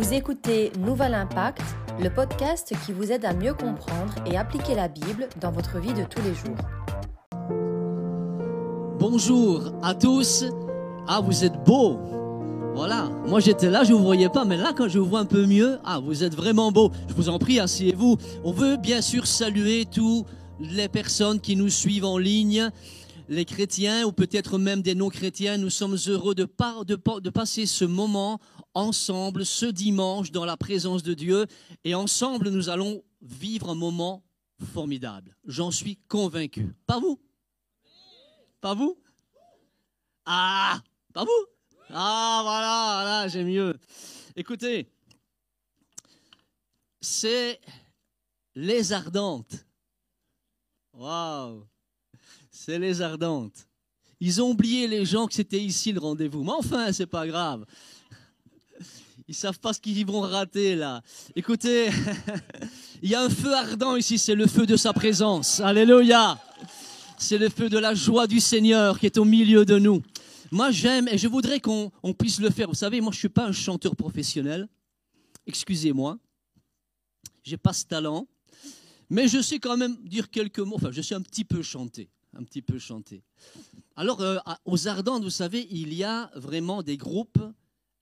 Vous écoutez Nouvel Impact, le podcast qui vous aide à mieux comprendre et appliquer la Bible dans votre vie de tous les jours. Bonjour à tous. Ah, vous êtes beaux. Voilà. Moi, j'étais là, je vous voyais pas, mais là, quand je vous vois un peu mieux, ah, vous êtes vraiment beaux. Je vous en prie, asseyez-vous. On veut bien sûr saluer tous les personnes qui nous suivent en ligne les chrétiens ou peut-être même des non-chrétiens, nous sommes heureux de, passer ce moment ensemble, ce dimanche, dans la présence de Dieu. Et ensemble, nous allons vivre un moment formidable. J'en suis convaincu. Pas vous? Pas vous? Ah Pas vous? Ah voilà, là j'ai mieux. Écoutez, c'est les ardentes. Waouh c'est les ardentes. Ils ont oublié les gens que c'était ici le rendez-vous. Mais enfin, c'est pas grave. Ils savent pas ce qu'ils vont rater là. Écoutez, il y a un feu ardent ici, c'est le feu de sa présence. Alléluia. C'est le feu de la joie du Seigneur qui est au milieu de nous. Moi, j'aime et je voudrais qu'on puisse le faire. Vous savez, moi, je suis pas un chanteur professionnel. Excusez-moi. J'ai pas ce talent. Mais je sais quand même dire quelques mots. Enfin, je sais un petit peu chanter un petit peu chanter. Alors, euh, aux Ardentes, vous savez, il y a vraiment des groupes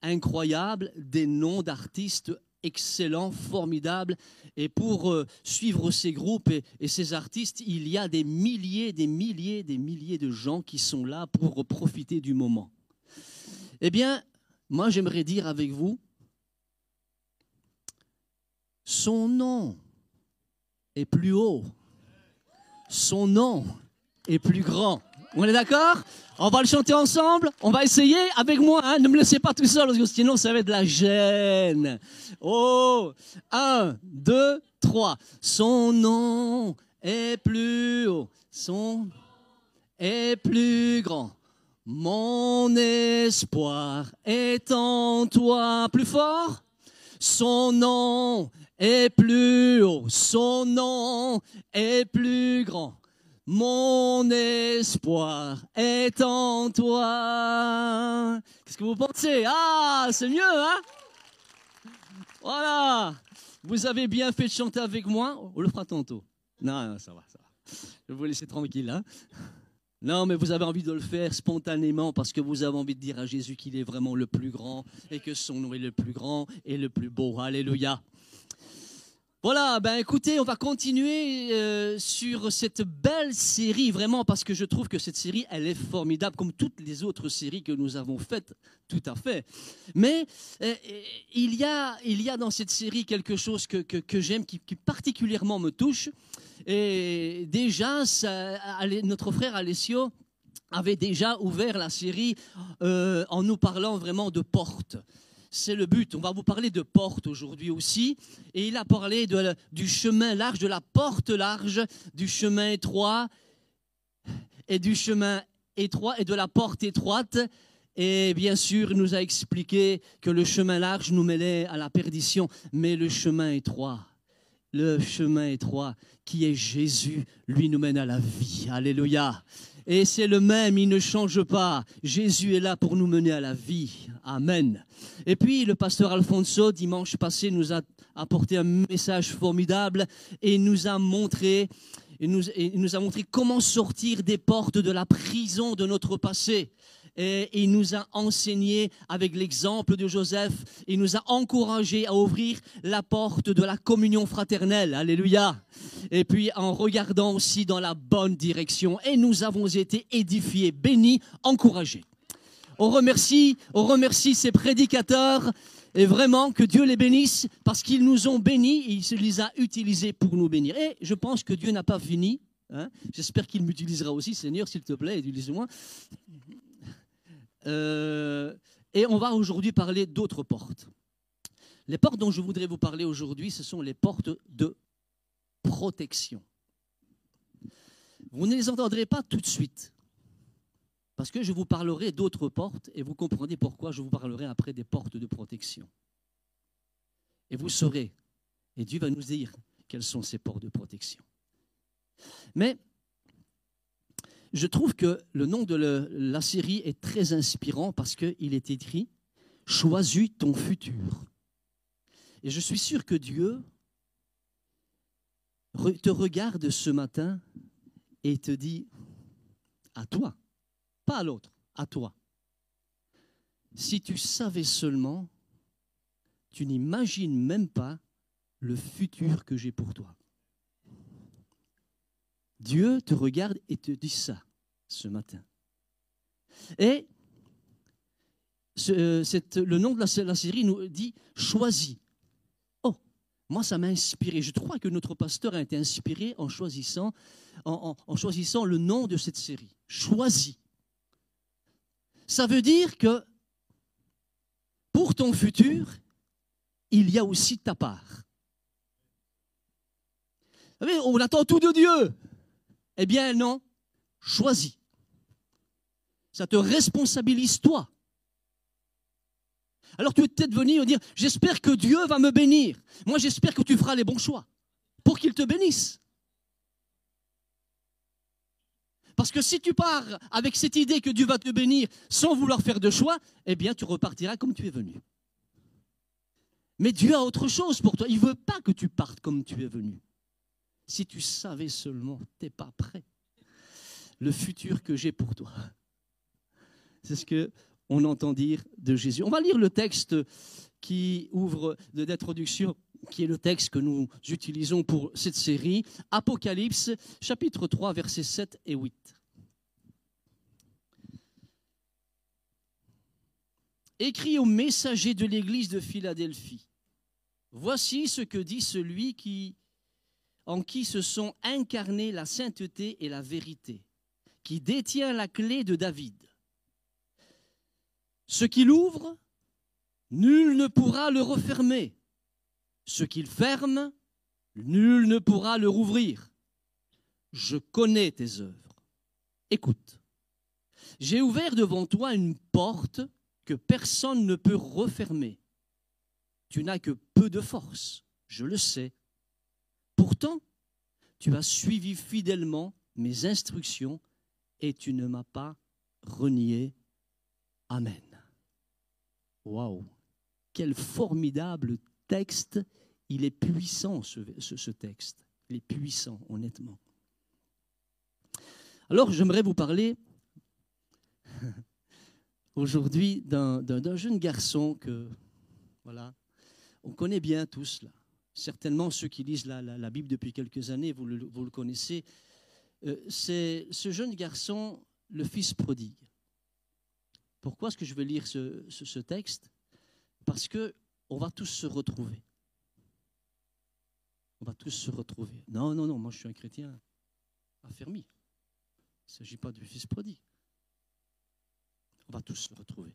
incroyables, des noms d'artistes excellents, formidables. Et pour euh, suivre ces groupes et, ces artistes, il y a des milliers, des milliers, des milliers de gens qui sont là pour profiter du moment. Eh bien, moi, j'aimerais dire avec vous, son nom est plus haut. Son nom est plus grand. On est d'accord? On va le chanter ensemble On va essayer avec moi. Hein ne me laissez pas tout seul, sinon ça va être de la gêne. Oh Un, deux, trois. Son nom est plus haut. Son est plus grand. Mon espoir est en toi. Plus fort? Son nom est plus haut. Son nom est plus grand. Mon espoir est en toi. Qu'est-ce que vous pensez? Ah, c'est mieux, hein? Voilà. Vous avez bien fait de chanter avec moi. On le fera tantôt. Non, non, ça va, ça va. Je vais vous laisser tranquille, hein? Non, mais vous avez envie de le faire spontanément parce que vous avez envie de dire à Jésus qu'il est vraiment le plus grand et que son nom est le plus grand et le plus beau. Alléluia. Voilà, ben écoutez, on va continuer euh, sur cette belle série, vraiment, parce que je trouve que cette série, elle est formidable, comme toutes les autres séries que nous avons faites, tout à fait. Mais euh, il, y a, il y a dans cette série quelque chose que, que, j'aime, qui, particulièrement me touche. Et déjà, notre frère Alessio avait déjà ouvert la série euh, en nous parlant vraiment de portes c'est le but. On va vous parler de porte aujourd'hui aussi. Et il a parlé du chemin large, de la porte large, du chemin étroit et du chemin étroit et de la porte étroite. Et bien sûr, il nous a expliqué que le chemin large nous mêlait à la perdition, mais le chemin étroit, le chemin étroit qui est Jésus, lui nous mène à la vie. Alléluia. Et c'est le même, il ne change pas. Jésus est là pour nous mener à la vie. Amen. Et puis le pasteur Alfonso, dimanche passé, nous a apporté un message formidable et nous a montré, nous, a montré comment sortir des portes de la prison de notre passé et il nous a enseigné avec l'exemple de Joseph, il nous a encouragé à ouvrir la porte de la communion fraternelle. Alléluia. Et puis en regardant aussi dans la bonne direction. Et nous avons été édifiés, bénis, encouragés. On remercie, on remercie ces prédicateurs et vraiment que Dieu les bénisse parce qu'ils nous ont bénis et il les a utilisés pour nous bénir. Et je pense que Dieu n'a pas fini. Hein. J'espère qu'il m'utilisera aussi, Seigneur, s'il te plaît, utilise-moi. Euh, et on va aujourd'hui parler d'autres portes. Les portes dont je voudrais vous parler aujourd'hui, ce sont les portes de protection. Vous ne les entendrez pas tout de suite, parce que je vous parlerai d'autres portes, et vous comprenez pourquoi je vous parlerai après des portes de protection. Et vous saurez, et Dieu va nous dire quelles sont ces portes de protection. Mais je trouve que le nom de la série est très inspirant parce qu'il est écrit Choisis ton futur. Et je suis sûr que Dieu te regarde ce matin et te dit à toi, pas à l'autre, à toi. Si tu savais seulement, tu n'imagines même pas le futur que j'ai pour toi. Dieu te regarde et te dit ça ce matin. Et le nom de la, série nous dit Choisis. Oh, moi ça m'a inspiré. Je crois que notre pasteur a été inspiré en choisissant, en choisissant le nom de cette série. Choisis. Ça veut dire que pour ton futur, il y a aussi ta part. Vous on attend tout de Dieu. Eh bien non, choisis. Ça te responsabilise toi. Alors tu es peut-être venu dire, j'espère que Dieu va me bénir. Moi j'espère que tu feras les bons choix pour qu'il te bénisse. Parce que si tu pars avec cette idée que Dieu va te bénir sans vouloir faire de choix, eh bien tu repartiras comme tu es venu. Mais Dieu a autre chose pour toi. Il ne veut pas que tu partes comme tu es venu. Si tu savais seulement, tu n'es pas prêt. Le futur que j'ai pour toi. C'est ce que on entend dire de Jésus. On va lire le texte qui ouvre d'introduction, qui est le texte que nous utilisons pour cette série, Apocalypse, chapitre 3, versets 7 et 8. Écrit au messager de l'église de Philadelphie. Voici ce que dit celui qui, en qui se sont incarnées la sainteté et la vérité, qui détient la clé de David. Ce qu'il ouvre, nul ne pourra le refermer. Ce qu'il ferme, nul ne pourra le rouvrir. Je connais tes œuvres. Écoute, j'ai ouvert devant toi une porte que personne ne peut refermer. Tu n'as que peu de force, je le sais. Pourtant, tu as suivi fidèlement mes instructions et tu ne m'as pas renié. Amen. Waouh, quel formidable texte. Il est puissant, ce, texte. Il est puissant, honnêtement. Alors, j'aimerais vous parler aujourd'hui d'un jeune garçon que, voilà, on connaît bien tous là. Certainement ceux qui lisent la, Bible depuis quelques années, vous le, connaissez. Euh, c'est ce jeune garçon, le fils prodigue. Pourquoi est-ce que je vais lire ce, texte? Parce que on va tous se retrouver. On va tous se retrouver. Non, non, non, moi je suis un chrétien affermi. Il ne s'agit pas du fils prodigue. On va tous se retrouver.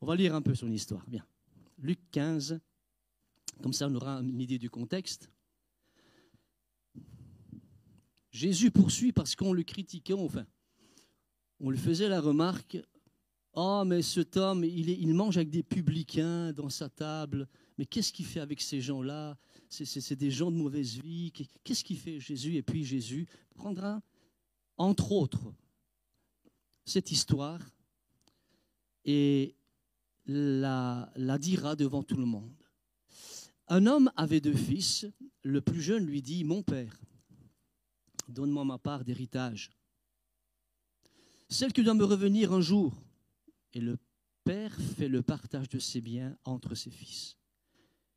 On va lire un peu son histoire. Bien. Luc 15. Comme ça, on aura une idée du contexte. Jésus poursuit parce qu'on le critiquait, enfin, on lui faisait la remarque Oh, mais cet homme, il, mange avec des publicains dans sa table. Mais qu'est-ce qu'il fait avec ces gens-là? C'est, des gens de mauvaise vie. Qu'est-ce qu'il fait Jésus Et puis Jésus prendra, entre autres, cette histoire et la dira devant tout le monde. Un homme avait deux fils. Le plus jeune lui dit Mon père, donne-moi ma part d'héritage celle qui doit me revenir un jour. Et le père fait le partage de ses biens entre ses fils.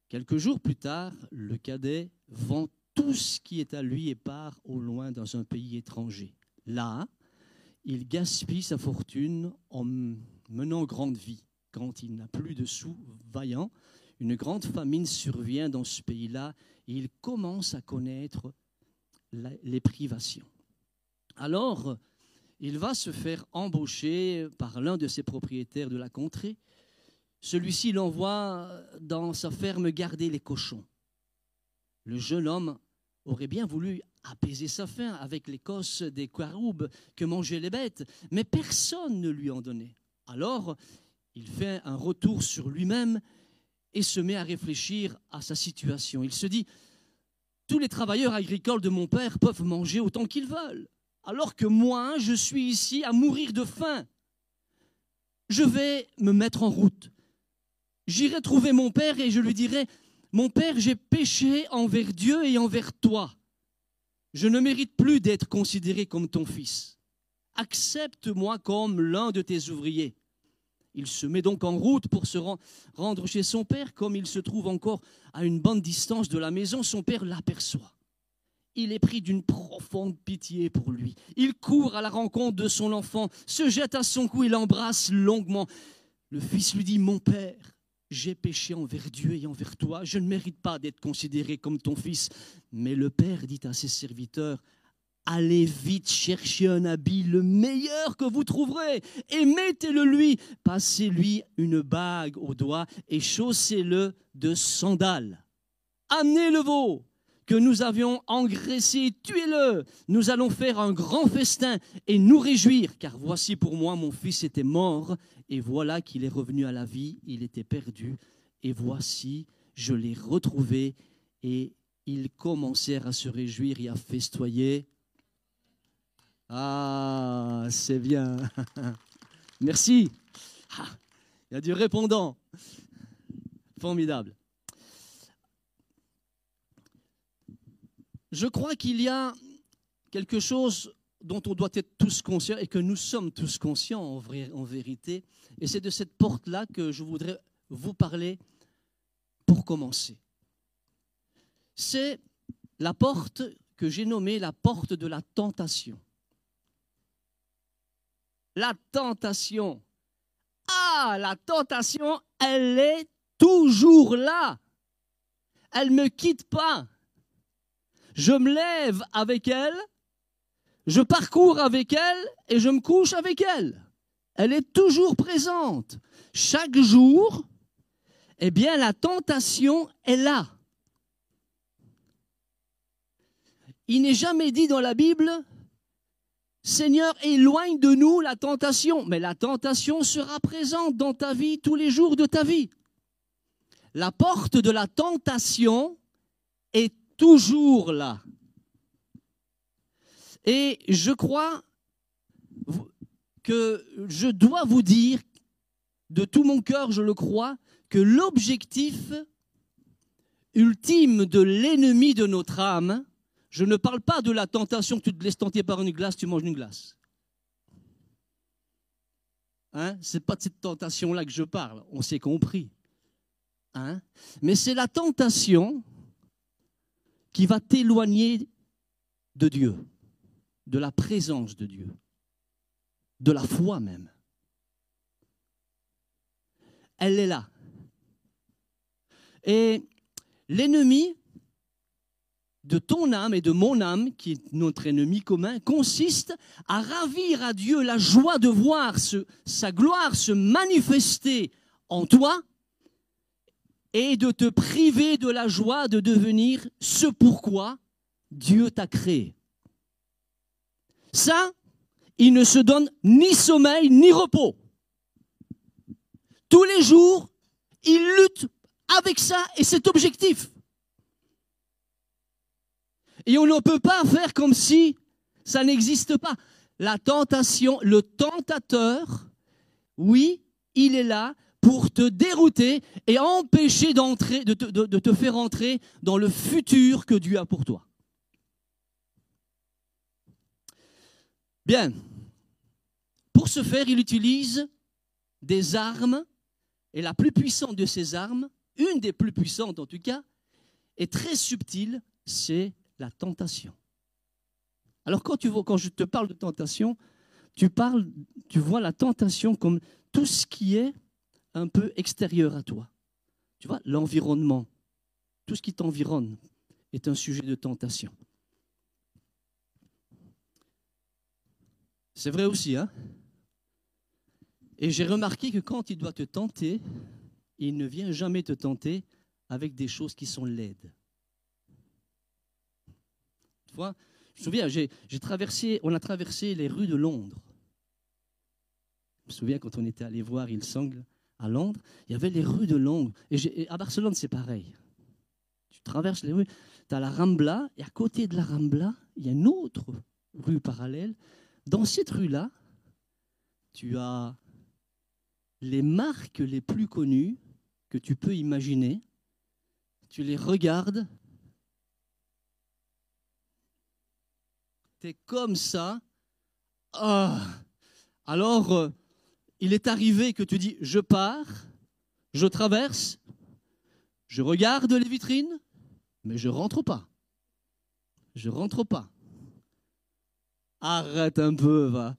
Quelques jours plus tard, le cadet vend tout ce qui est à lui et part au loin dans un pays étranger. Là, il gaspille sa fortune en menant grande vie. Quand il n'a plus de sous vaillant, une grande famine survient dans ce pays-là et il commence à connaître les privations. Alors, il va se faire embaucher par l'un de ses propriétaires de la contrée. Celui-ci l'envoie dans sa ferme garder les cochons. Le jeune homme aurait bien voulu apaiser sa faim avec l'écosse des quaroubes que mangeaient les bêtes, mais personne ne lui en donnait. Alors, il fait un retour sur lui-même et se met à réfléchir à sa situation. Il se dit, tous les travailleurs agricoles de mon père peuvent manger autant qu'ils veulent alors que moi, je suis ici à mourir de faim. Je vais me mettre en route. j'irai trouver mon père et je lui dirai, mon père, j'ai péché envers Dieu et envers toi. Je ne mérite plus d'être considéré comme ton fils. Accepte-moi comme l'un de tes ouvriers. Il se met donc en route pour se rendre chez son père. Comme il se trouve encore à une bonne distance de la maison, son père l'aperçoit. Il est pris d'une profonde pitié pour lui. Il court à la rencontre de son enfant, se jette à son cou et l'embrasse longuement. Le fils lui dit, Mon père, j'ai péché envers Dieu et envers toi, je ne mérite pas d'être considéré comme ton fils. Mais le père dit à ses serviteurs, Allez vite chercher un habit, le meilleur que vous trouverez, et mettez-le lui. Passez-lui une bague au doigt et chaussez-le de sandales. Amenez le veau que nous avions engraissé, tuez-le. Nous allons faire un grand festin et nous réjouir, car voici pour moi, mon fils était mort, et voilà qu'il est revenu à la vie, il était perdu, et voici, je l'ai retrouvé, et ils commencèrent à se réjouir et à festoyer. Ah, c'est bien. Merci. Ah, il y a du répondant. Formidable. Je crois qu'il y a quelque chose dont on doit être tous conscients et que nous sommes tous conscients en, en vérité. Et c'est de cette porte-là que je voudrais vous parler pour commencer. C'est la porte que j'ai nommée la porte de la tentation. La tentation. Ah, la tentation, elle est toujours là. Elle ne me quitte pas je me lève avec elle, je parcours avec elle et je me couche avec elle. Elle est toujours présente. Chaque jour, eh bien, la tentation est là. Il n'est jamais dit dans la Bible, Seigneur, éloigne de nous la tentation. Mais la tentation sera présente dans ta vie tous les jours de ta vie. La porte de la tentation est toujours là. Et je crois que je dois vous dire, de tout mon cœur, je le crois, que l'objectif ultime de l'ennemi de notre âme, je ne parle pas de la tentation que tu te laisses tenter par une glace, tu manges une glace. Hein? Ce n'est pas de cette tentation-là que je parle, on s'est compris. Hein? Mais c'est la tentation qui va t'éloigner de Dieu, de la présence de Dieu, de la foi même. Elle est là. Et l'ennemi de ton âme et de mon âme, qui est notre ennemi commun, consiste à ravir à Dieu la joie de voir sa gloire se manifester en toi et de te priver de la joie de devenir ce pourquoi Dieu t'a créé. Ça, il ne se donne ni sommeil ni repos. Tous les jours, il lutte avec ça et cet objectif. Et on ne peut pas faire comme si ça n'existe pas. La tentation, le tentateur, oui, il est là, pour te dérouter et empêcher de te faire entrer dans le futur que Dieu a pour toi. Bien. Pour ce faire, il utilise des armes, et la plus puissante de ces armes, une des plus puissantes en tout cas, est très subtile, c'est la tentation. Alors quand, tu vois, quand je te parle de tentation, tu, parles, tu vois la tentation comme tout ce qui est un peu extérieur à toi. Tu vois, l'environnement, tout ce qui t'environne est un sujet de tentation. C'est vrai aussi, hein Et j'ai remarqué que quand il doit te tenter, il ne vient jamais te tenter avec des choses qui sont laides. Je me souviens, j'ai, traversé, on a traversé les rues de Londres. Je me souviens quand on était allé voir Il Sangle, à Londres, il y avait les rues de Londres. Et, à Barcelone, c'est pareil. Tu traverses les rues, tu as la Rambla, et à côté de la Rambla, il y a une autre rue parallèle. Dans cette rue-là, tu as les marques les plus connues que tu peux imaginer. Tu les regardes. Comme ça. Ah. Alors, euh, il est arrivé que tu dis, je pars, je traverse, je regarde les vitrines, mais je rentre pas. Je rentre pas. Arrête un peu, va.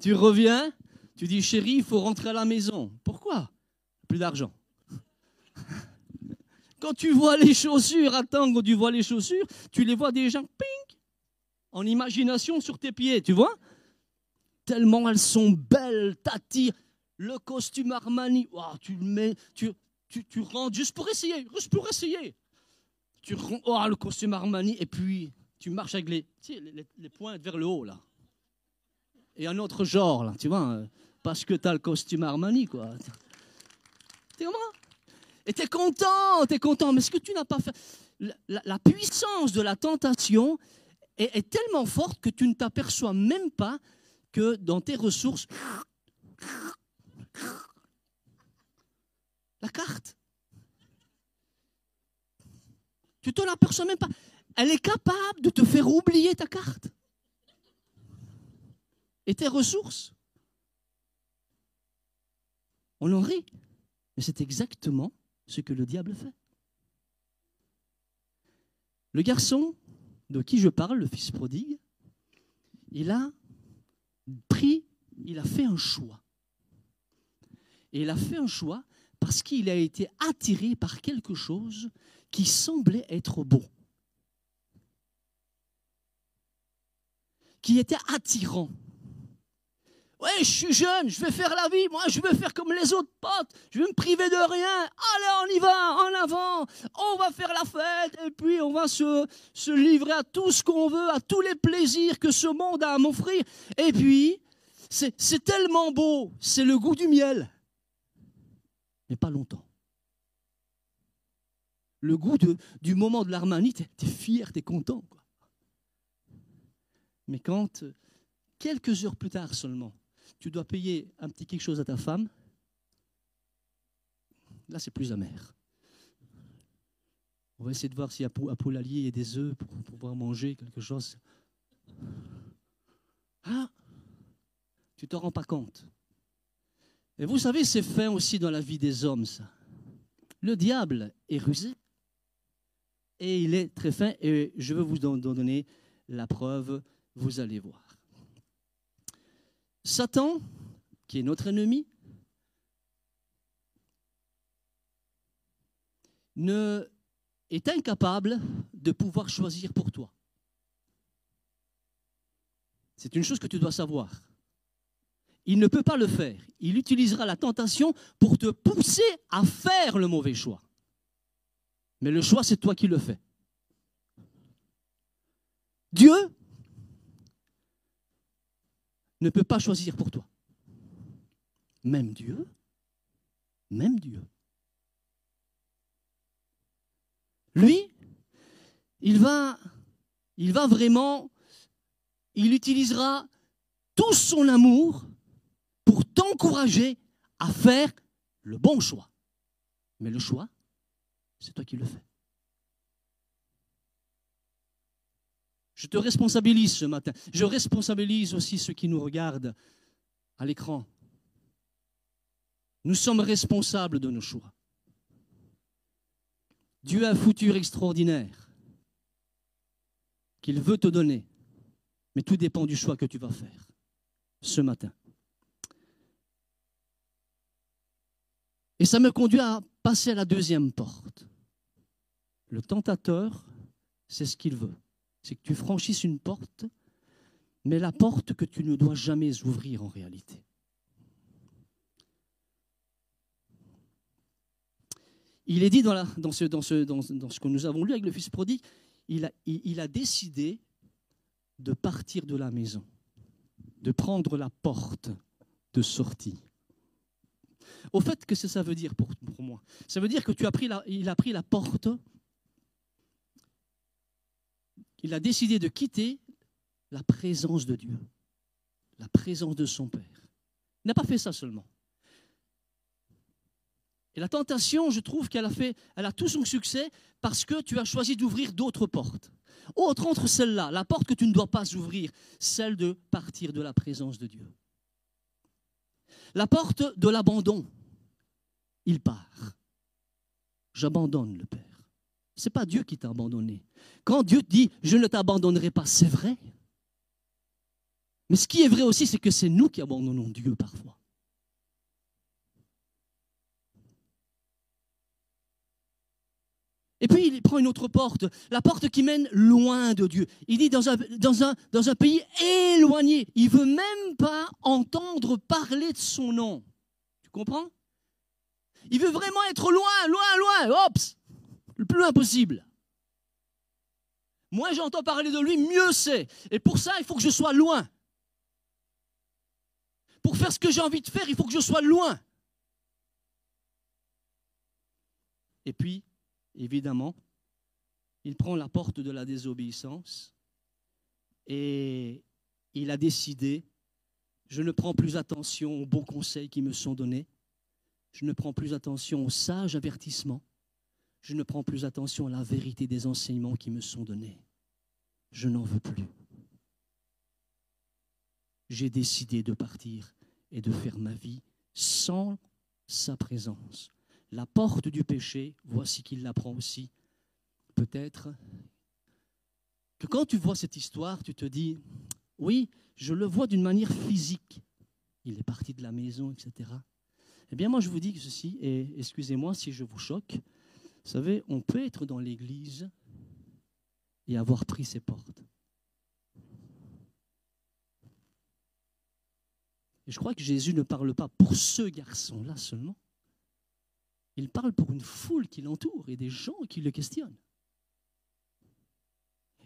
Tu reviens, tu dis, chérie, il faut rentrer à la maison. Pourquoi? Plus d'argent. Quand tu vois les chaussures, attends, quand tu vois les chaussures, tu les vois déjà, ping, en imagination sur tes pieds, tu vois Tellement elles sont belles, t'attirent. Le costume Armani, tu le mets, tu, tu, tu rentres juste pour essayer, juste pour essayer. Tu rentres, oh, le costume Armani, et puis tu marches avec les, les, les pointes vers le haut, là et un autre genre, là, tu vois, euh, parce que tu as le costume Armani, quoi. T'es comment Et t'es content, t'es content, mais ce que tu n'as pas fait, la, puissance de la tentation est, tellement forte que tu ne t'aperçois même pas que dans tes ressources, la carte, tu te l'aperçois même pas. Elle est capable de te faire oublier ta carte et tes ressources. On en rit, mais c'est exactement ce que le diable fait. Le garçon de qui je parle, le fils prodigue, il a pris, il a fait un choix. Et il a fait un choix parce qu'il a été attiré par quelque chose qui semblait être beau, qui était attirant. Ouais, je suis jeune, je vais faire la vie, moi je veux faire comme les autres potes, je vais me priver de rien. Allez, on y va, en avant, on va faire la fête et puis on va se, livrer à tout ce qu'on veut, à tous les plaisirs que ce monde a à m'offrir. Et puis, c'est tellement beau, c'est le goût du miel, mais pas longtemps. Le goût du moment de l'harmonie, tu es, fier, tu es content. Mais quand, quelques heures plus tard seulement, tu dois payer un petit quelque chose à ta femme, là c'est plus amer. On va essayer de voir s'il y a à poulailler et des œufs pour, pouvoir manger quelque chose. Ah, tu t'en rends pas compte. Et vous savez, c'est fin aussi dans la vie des hommes, ça. Le diable est rusé. Et il est très fin. Et je vais vous donner la preuve. Vous allez voir. Satan, qui est notre ennemi, ne est incapable de pouvoir choisir pour toi. C'est une chose que tu dois savoir. Il ne peut pas le faire. Il utilisera la tentation pour te pousser à faire le mauvais choix. Mais le choix, c'est toi qui le fais. Dieu ne peut pas choisir pour toi. Même Dieu, même Dieu. Lui, il va, il va vraiment, il utilisera tout son amour pour t'encourager à faire le bon choix. Mais le choix, c'est toi qui le fais. Je te responsabilise ce matin. Je responsabilise aussi ceux qui nous regardent à l'écran. Nous sommes responsables de nos choix. Dieu a un futur extraordinaire qu'il veut te donner, mais tout dépend du choix que tu vas faire ce matin. Et ça me conduit à passer à la deuxième porte. Le tentateur, c'est ce qu'il veut c'est que tu franchisses une porte, mais la porte que tu ne dois jamais ouvrir en réalité. Il est dit dans, ce, que nous avons lu avec le Fils prodigue, il a, décidé de partir de la maison, de prendre la porte de sortie. Au fait, que ça veut dire pour, moi? Ça veut dire que tu as a pris la porte il a décidé de quitter la présence de Dieu, la présence de son Père. Il n'a pas fait ça seulement. Et la tentation, je trouve qu'elle a, fait, elle a tout son succès parce que tu as choisi d'ouvrir d'autres portes. Autre entre celle-là, la porte que tu ne dois pas ouvrir, celle de partir de la présence de Dieu. La porte de l'abandon. Il part. J'abandonne le Père. N'est pas Dieu qui t'a abandonné. Quand Dieu dit je ne t'abandonnerai pas, c'est vrai. Mais ce qui est vrai aussi, c'est que c'est nous qui abandonnons Dieu parfois. Et puis il prend une autre porte, la porte qui mène loin de Dieu. Il dit dans un, dans un, dans un pays éloigné. Il veut même pas entendre parler de son nom. Tu comprends? Il veut vraiment être loin, loin, loin. Ops Le plus loin possible. Moi j'entends parler de lui, mieux c'est. Et pour ça, il faut que je sois loin. Pour faire ce que j'ai envie de faire, il faut que je sois loin. Et puis, évidemment, il prend la porte de la désobéissance et il a décidé, je ne prends plus attention aux bons conseils qui me sont donnés, je ne prends plus attention aux sages avertissements, je ne prends plus attention à la vérité des enseignements qui me sont donnés. Je n'en veux plus. J'ai décidé de partir et de faire ma vie sans sa présence la porte du péché, voici qu'il l'apprend aussi. Peut-être que quand tu vois cette histoire, tu te dis, oui, je le vois d'une manière physique. Il est parti de la maison, etc. Eh bien, moi, je vous dis que ceci, et excusez-moi si je vous choque, vous savez, on peut être dans l'église et avoir pris ses portes. Et je crois que Jésus ne parle pas pour ce garçon-là seulement. Il parle pour une foule qui l'entoure et des gens qui le questionnent.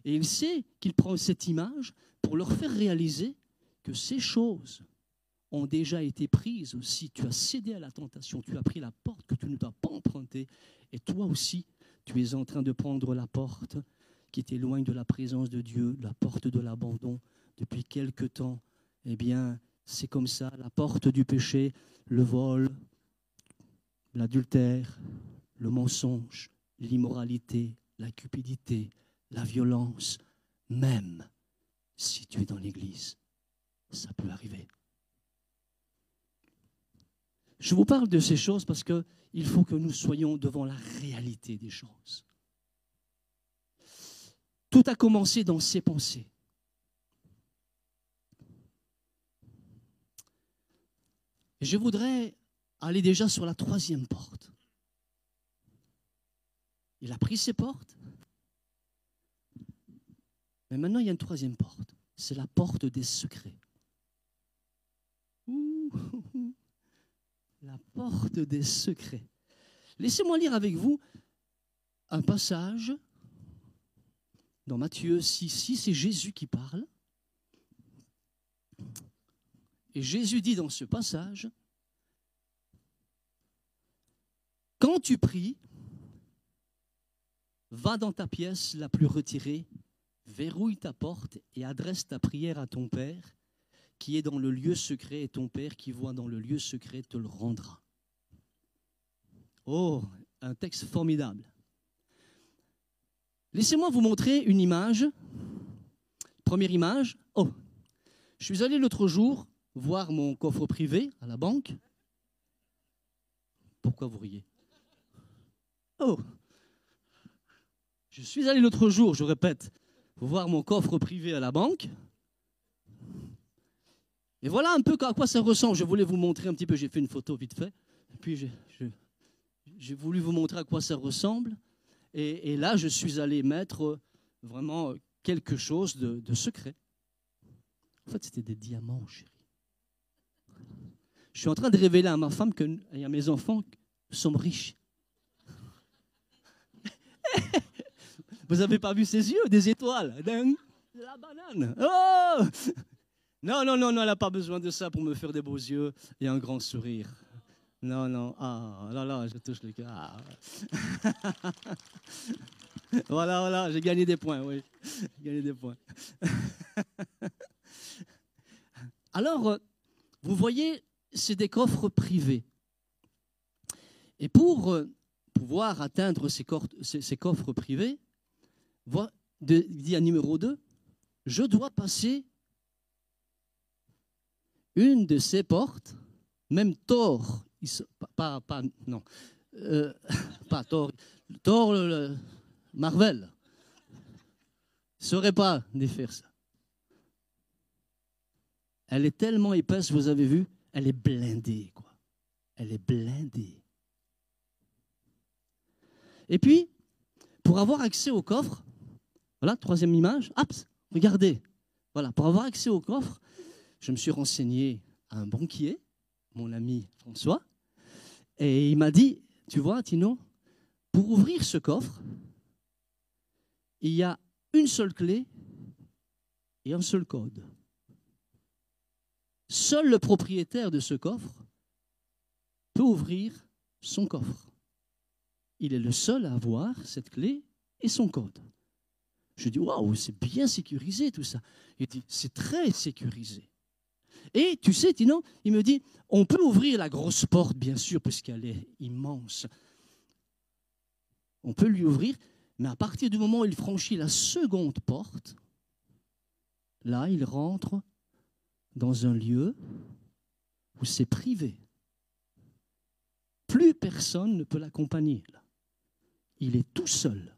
Et il sait qu'il prend cette image pour leur faire réaliser que ces choses ont déjà été prises aussi. Tu as cédé à la tentation, tu as pris la porte que tu ne dois pas emprunter. Et toi aussi, tu es en train de prendre la porte qui t'éloigne de la présence de Dieu, la porte de l'abandon. Depuis quelque temps, eh bien, c'est comme ça, la porte du péché, le vol, l'adultère, le mensonge, l'immoralité, la cupidité, la violence, même si tu es dans l'Église, ça peut arriver. Je vous parle de ces choses parce qu'il faut que nous soyons devant la réalité des choses. Tout a commencé dans ses pensées. Je voudrais aller déjà sur la troisième porte. Il a pris ses portes. Mais maintenant, il y a une troisième porte. C'est la porte des secrets. La porte des secrets. Laissez-moi lire avec vous un passage dans Matthieu 6, 6, c'est Jésus qui parle. Et Jésus dit dans ce passage, Quand tu pries, va dans ta pièce la plus retirée, verrouille ta porte et adresse ta prière à ton Père qui est dans le lieu secret et ton Père qui voit dans le lieu secret te le rendra. Oh, un texte formidable. Laissez-moi vous montrer une image. Première image. Oh, je suis allé l'autre jour voir mon coffre privé à la banque. Pourquoi vous riez? Oh Je suis allé l'autre jour, je répète, voir mon coffre privé à la banque. Et voilà un peu à quoi ça ressemble. Je voulais vous montrer un petit peu, j'ai fait une photo vite fait. Puis j'ai voulu vous montrer à quoi ça ressemble. Et, là, je suis allé mettre vraiment quelque chose de, secret. En fait, c'était des diamants, chérie. Je suis en train de révéler à ma femme que, et à mes enfants nous sommes riches. Vous n'avez pas vu ses yeux Des étoiles. La banane. Oh non, non, non, non, elle n'a pas besoin de ça pour me faire des beaux yeux et un grand sourire. Non, non. Ah, là, là, je touche le cœur. Ah. voilà, voilà, j'ai gagné des points, oui. J'ai gagné des points. Alors, vous voyez, c'est des coffres privés. Et pour euh, pouvoir atteindre ces, coffres privés, dit à numéro 2, je dois passer une de ces portes, même Thor, pas, non, euh, pas Thor, Thor Marvel, ne saurait pas défaire ça. Elle est tellement épaisse, vous avez vu, elle est blindée, quoi. Elle est blindée. Et puis, pour avoir accès au coffre, voilà, troisième image, hop, regardez. Voilà, pour avoir accès au coffre, je me suis renseigné à un banquier, mon ami François, et il m'a dit, tu vois, Tino, pour ouvrir ce coffre, il y a une seule clé et un seul code. Seul le propriétaire de ce coffre peut ouvrir son coffre. Il est le seul à avoir cette clé et son code. Je dis, waouh, c'est bien sécurisé tout ça. Il dit, c'est très sécurisé. Et tu sais, Tino, il me dit, on peut ouvrir la grosse porte, bien sûr, puisqu'elle est immense. On peut lui ouvrir, mais à partir du moment où il franchit la seconde porte, là, il rentre dans un lieu où c'est privé. Plus personne ne peut l'accompagner. Il est tout seul.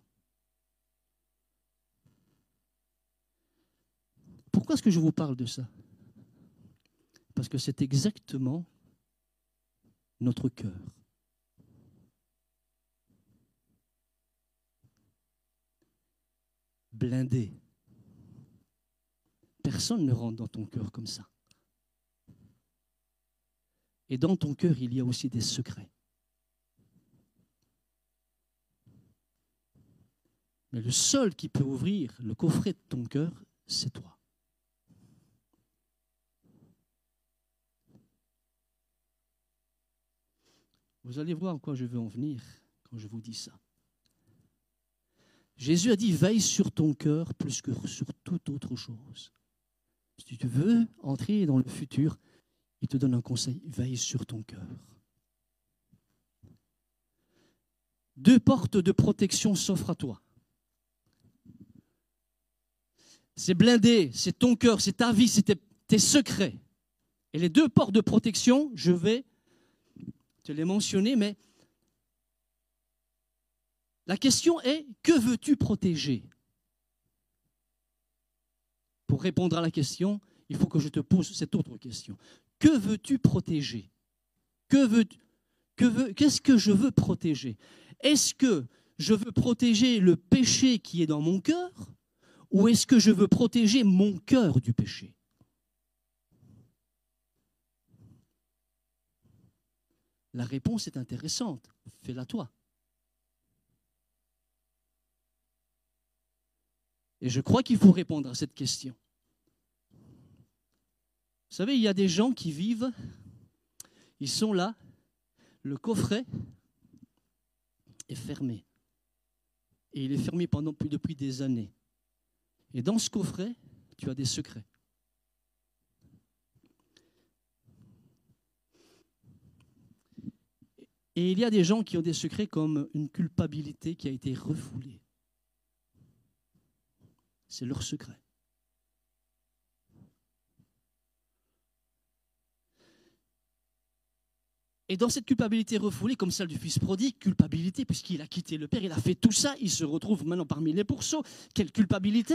Pourquoi est-ce que je vous parle de ça? Parce que c'est exactement notre cœur. Blindé. Personne ne rentre dans ton cœur comme ça. Et dans ton cœur, il y a aussi des secrets. Mais le seul qui peut ouvrir le coffret de ton cœur, c'est toi. Vous allez voir à quoi je veux en venir quand je vous dis ça. Jésus a dit, veille sur ton cœur plus que sur toute autre chose. Si tu veux entrer dans le futur, il te donne un conseil, veille sur ton cœur. Deux portes de protection s'offrent à toi. C'est blindé, c'est ton cœur, c'est ta vie, c'est tes, tes secrets. Et les deux portes de protection, je vais je l'ai mentionné, mais la question est, que veux-tu protéger? Pour répondre à la question, il faut que je te pose cette autre question. Que veux-tu protéger? Que veux, que Qu'est-ce que je veux protéger? Est-ce que je veux protéger le péché qui est dans mon cœur ou est-ce que je veux protéger mon cœur du péché? La réponse est intéressante. Fais-la toi. Et je crois qu'il faut répondre à cette question. Vous savez, il y a des gens qui vivent, ils sont là, le coffret est fermé. Et il est fermé pendant depuis des années. Et dans ce coffret, tu as des secrets. Et il y a des gens qui ont des secrets comme une culpabilité qui a été refoulée. C'est leur secret. Et dans cette culpabilité refoulée, comme celle du fils prodigue, culpabilité, puisqu'il a quitté le Père, il a fait tout ça, il se retrouve maintenant parmi les pourceaux. Quelle culpabilité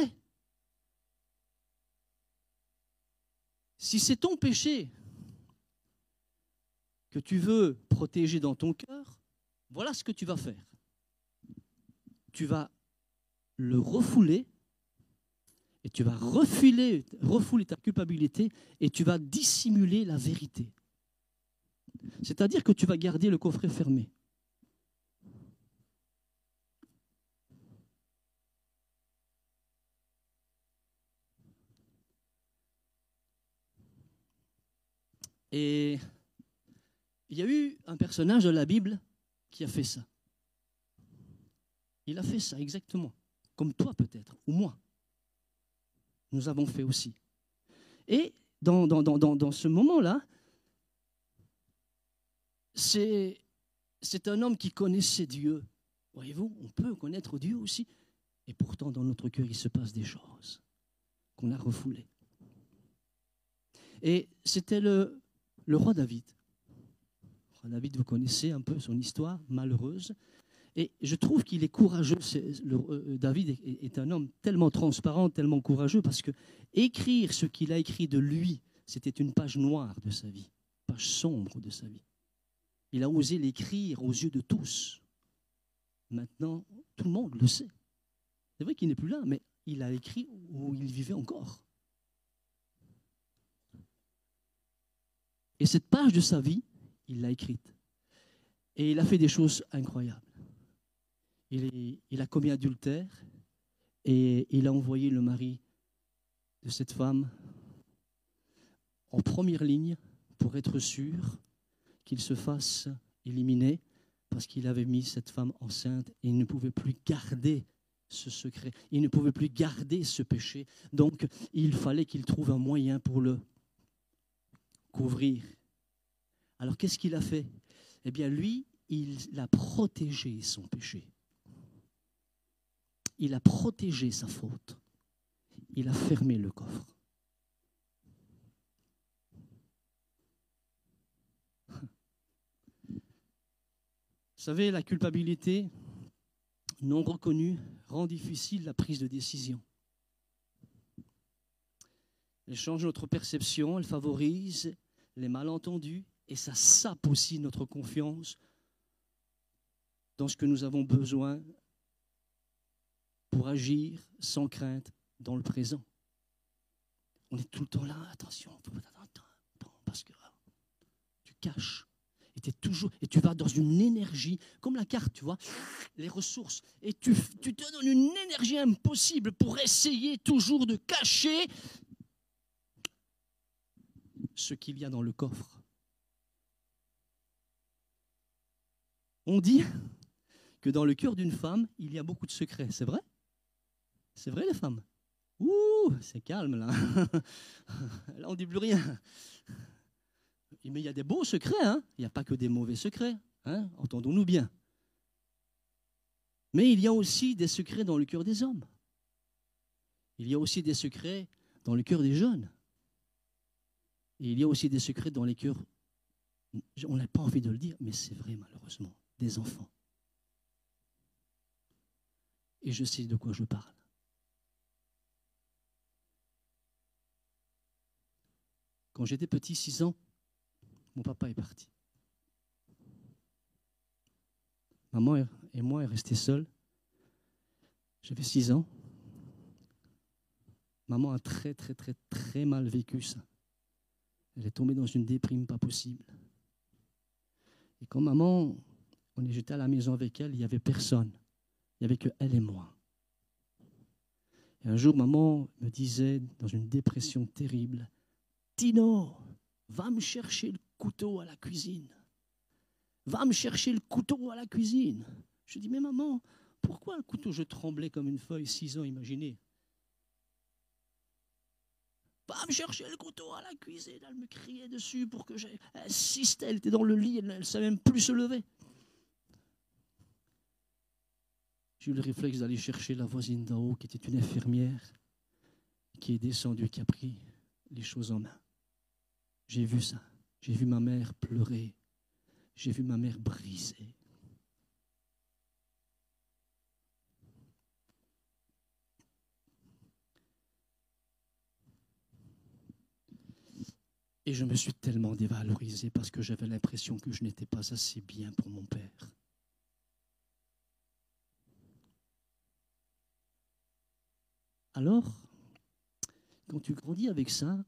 Si c'est ton péché, que tu veux protéger dans ton cœur, voilà ce que tu vas faire. Tu vas le refouler et tu vas refouler, refouler ta culpabilité et tu vas dissimuler la vérité. C'est-à-dire que tu vas garder le coffret fermé. Et il y a eu un personnage de la Bible qui a fait ça. Il a fait ça exactement, comme toi peut-être, ou moi. Nous avons fait aussi. Et dans, ce moment-là, c'est un homme qui connaissait Dieu. Voyez-vous, on peut connaître Dieu aussi. Et pourtant, dans notre cœur, il se passe des choses qu'on a refoulées. Et c'était le roi David. David, vous connaissez un peu son histoire malheureuse. Et je trouve qu'il est courageux. Euh, David est, un homme tellement transparent, tellement courageux, parce que écrire ce qu'il a écrit de lui, c'était une page noire de sa vie, page sombre de sa vie. Il a osé l'écrire aux yeux de tous. Maintenant, tout le monde le sait. C'est vrai qu'il n'est plus là, mais il a écrit où il vivait encore. Et cette page de sa vie, il l'a écrite. Et il a fait des choses incroyables. Il, a commis adultère et il a envoyé le mari de cette femme en première ligne pour être sûr qu'il se fasse éliminer parce qu'il avait mis cette femme enceinte et il ne pouvait plus garder ce secret, il ne pouvait plus garder ce péché. Donc il fallait qu'il trouve un moyen pour le couvrir. Alors qu'est-ce qu'il a fait? Eh bien lui, il a protégé son péché. Il a protégé sa faute. Il a fermé le coffre. Vous savez, la culpabilité non reconnue rend difficile la prise de décision. Elle change notre perception, elle favorise les malentendus et ça sape aussi notre confiance dans ce que nous avons besoin pour agir sans crainte dans le présent. On est tout le temps là, attention, parce que tu caches et, toujours, et tu vas dans une énergie, comme la carte, tu vois, les ressources. Et tu, tu te donnes une énergie impossible pour essayer toujours de cacher ce qu'il y a dans le coffre. On dit que dans le cœur d'une femme, il y a beaucoup de secrets. C'est vrai? C'est vrai les femmes? Ouh, c'est calme là. Là, on ne dit plus rien. Mais il y a des beaux secrets, hein il n'y a pas que des mauvais secrets, hein entendons-nous bien. Mais il y a aussi des secrets dans le cœur des hommes. Il y a aussi des secrets dans le cœur des jeunes. Il y a aussi des secrets dans les cœurs, on n'a pas envie de le dire, mais c'est vrai malheureusement, des enfants. Et je sais de quoi je parle. Quand j'étais petit, 6 ans, mon papa est parti. Maman et moi est restés seuls. J'avais six ans. Maman a très, très, très, très mal vécu ça. Elle est tombée dans une déprime pas possible. Et quand maman, jeté à la maison avec elle, il n'y avait personne. Il n'y avait que elle et moi. Et un jour, maman me disait, dans une dépression terrible, Tino, va me chercher le couteau à la cuisine. Va me chercher le couteau à la cuisine. Je dis, mais maman, pourquoi le couteau Je tremblais comme une feuille, six ans, imaginez. Va me chercher le couteau à la cuisine. Elle me criait dessus pour que j'insiste. Elle était dans le lit, elle ne savait même plus se lever. J'ai eu le réflexe d'aller chercher la voisine d'en haut, qui était une infirmière, qui est descendue, qui a pris les choses en main. J'ai vu ça. J'ai vu ma mère pleurer. J'ai vu ma mère brisée. Et je me suis tellement dévalorisé parce que j'avais l'impression que je n'étais pas assez bien pour mon père. Alors, quand tu grandis avec ça,